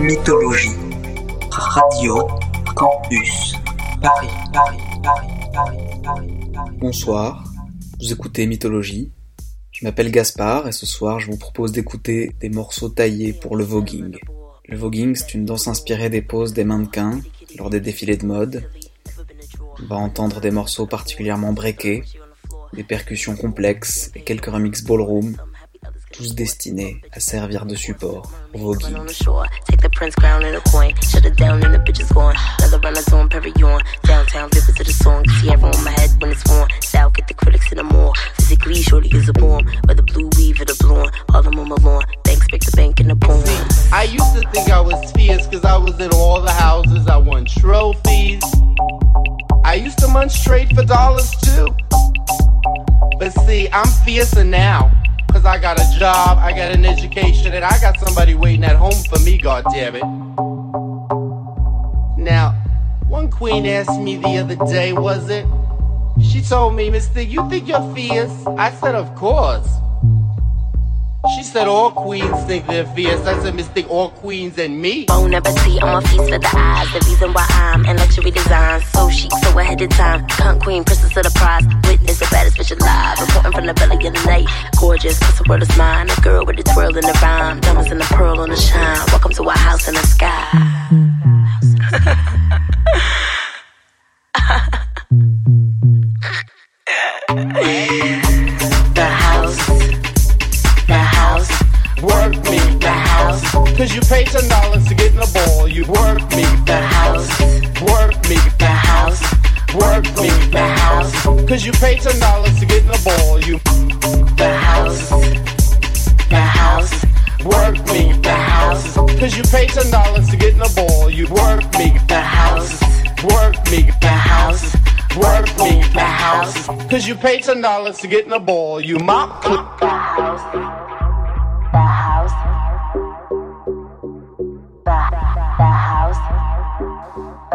Mythologie. Radio Campus. Paris. Bonsoir, vous écoutez Mythologie. Je m'appelle Gaspard et ce soir je vous propose d'écouter des morceaux taillés pour le voguing. Le voguing c'est une danse inspirée des poses des mannequins lors des défilés de mode. On va entendre des morceaux particulièrement breakés, des percussions complexes et quelques remixes ballroom tous destinés à servir de support au voguing. on the shore. Take the prince crown and a coin. Shut it down and the bitch is gone. Another run is on Perignon. Downtown vivid to the song. See everyone on my head when it's worn. South get the critics in the more. Physically, shorty is a born. Whether blue weave or the blonde. All them on my lawn. Banks break the bank in the poem. I used to think I was fierce because I was in all the houses. I won trophies. I used to munch straight for dollars too. But see, I'm fiercer now. Cause I got a job, I got an education, and I got somebody waiting at home for me, God damn it. Now, one queen asked me the other day, was it? She told me, Mister, you think you're fierce? I said, of course. She said all queens think they're fierce. I said, Mister, all queens and me. Bon appetit on my feast for the eyes. The reason why I'm in luxury design. So chic, so ahead of time. Cunt queen, princess of the prize. Witness the baddest bitch alive. Reporting from the belly of the night. Gorgeous, cause the world is mine. A girl with a twirl in the rhyme. Diamonds and a pearl on the shine. Welcome to our house in the sky. cause you paid ten dollars to get in the ball. You work me, The house. work me, The house. work me, The house. cause you paid ten dollars to get in the ball. You The house. The house. work me, The house. cause you pay ten dollars to get in the ball. You work me, The house. work me, The house. work me, The house. cause you pay ten dollars to get in the ball. You mop. The house.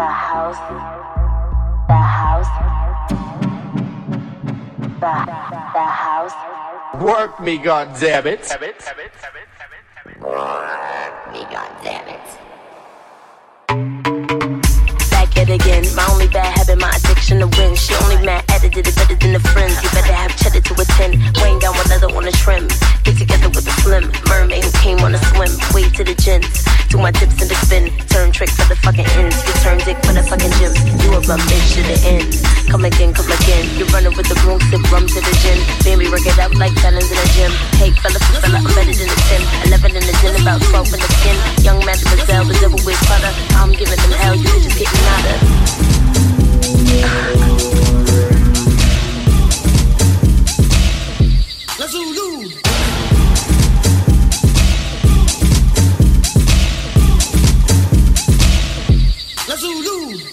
The house. The house. The, the house. Work me, goddammit. Me, goddamn it. Again, my only bad habit, my addiction to win. She only mad at it, did it better than the friends. You better have cheddar to attend. Weighing down one leather on a trim. Get together with a slim mermaid who came on a swim. Way to the gents. Do my tips and the spin. Turn trick for the fucking ends. You turn dick for the fucking gyms. You a bum bitch to the end. Come again, come again. You're running with the broom, sip rum to the gin. Baby, work it out like talents in the gym. Hey, fella, fella, I'm better than a 10. 11 in the gym, about 12 in the skin. Young mademoiselle, the devil with butter. I'm giving them hell, you bitches getting Zulu.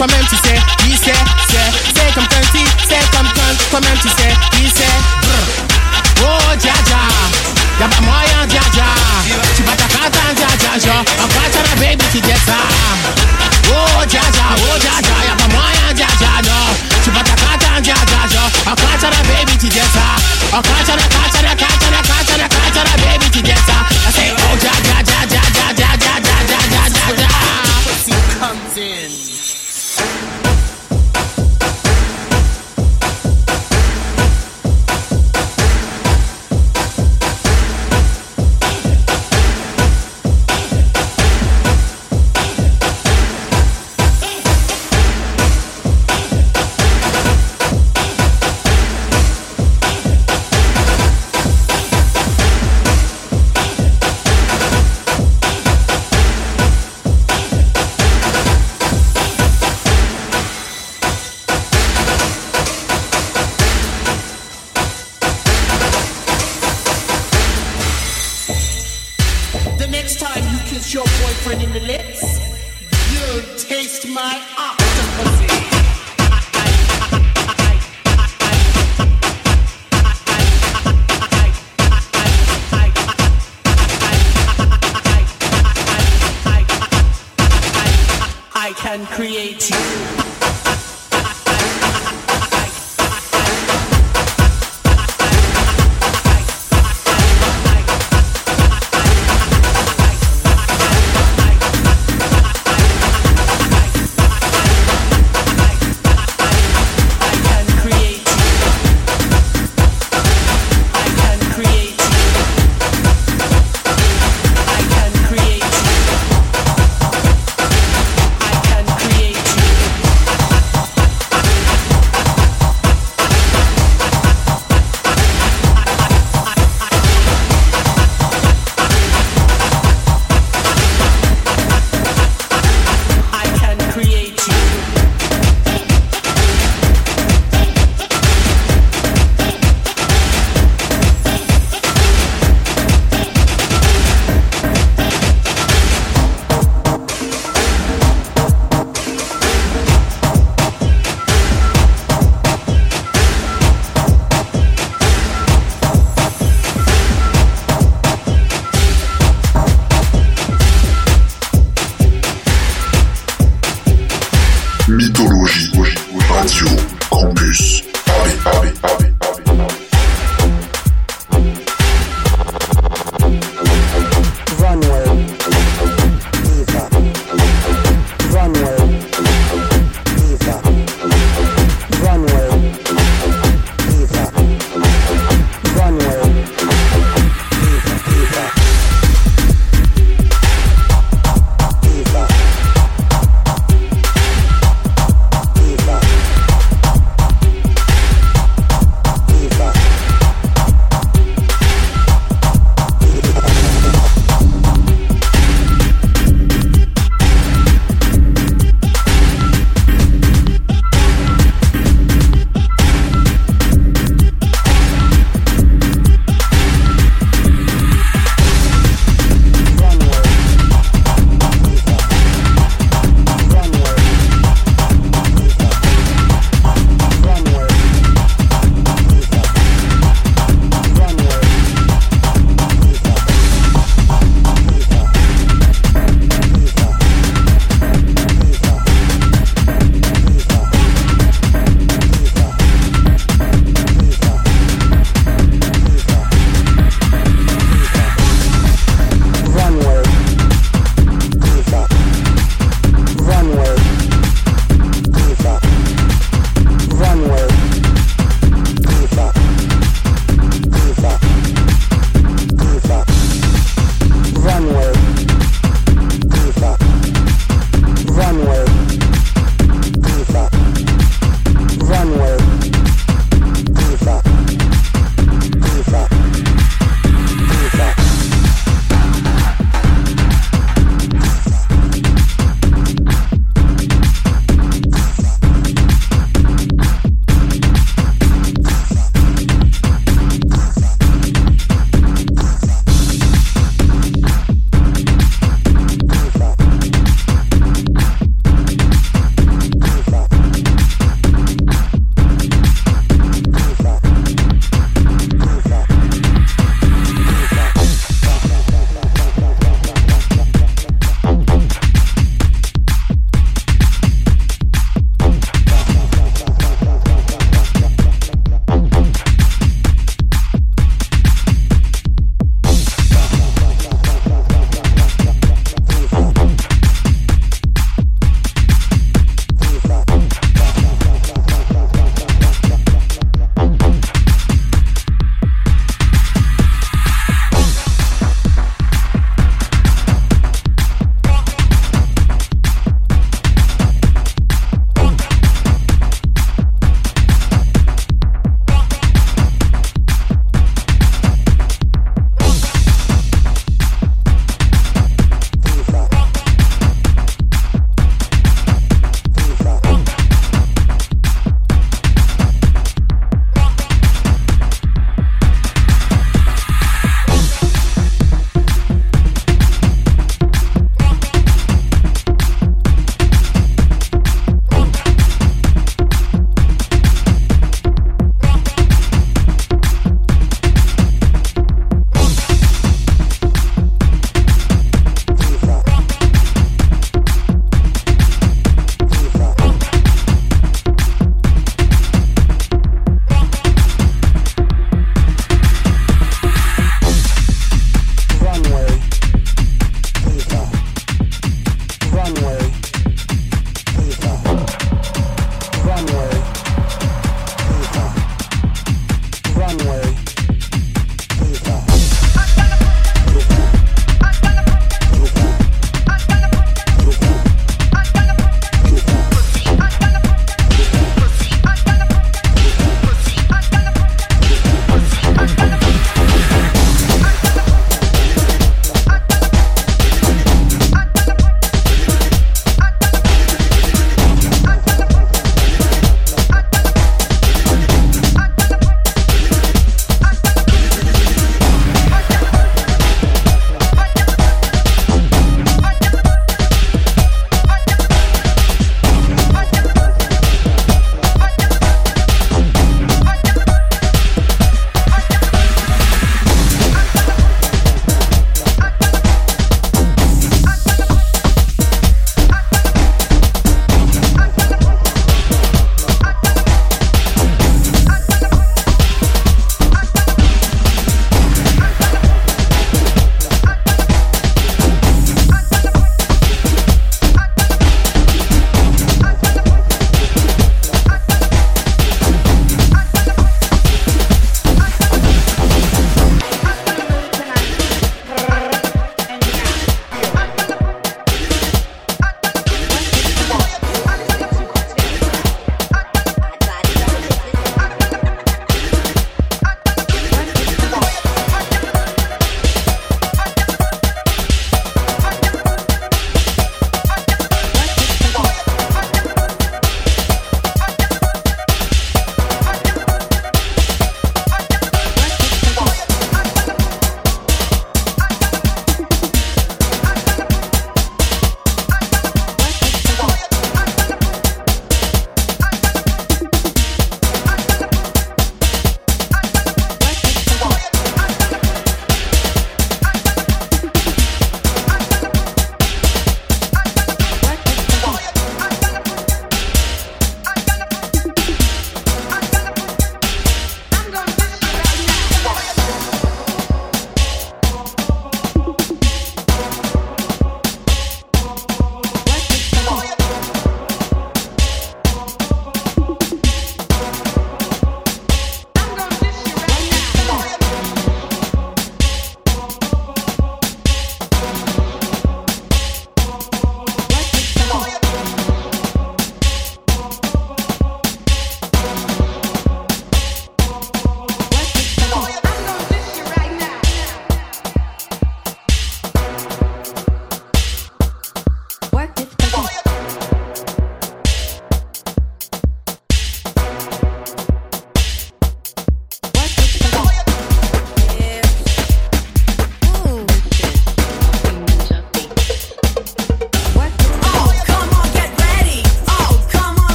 from empty say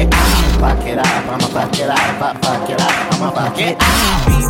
it out, fuck it up, I'ma fuck it up, fuck it up, I'ma fuck it out.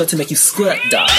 Sure to make you squirt, dog.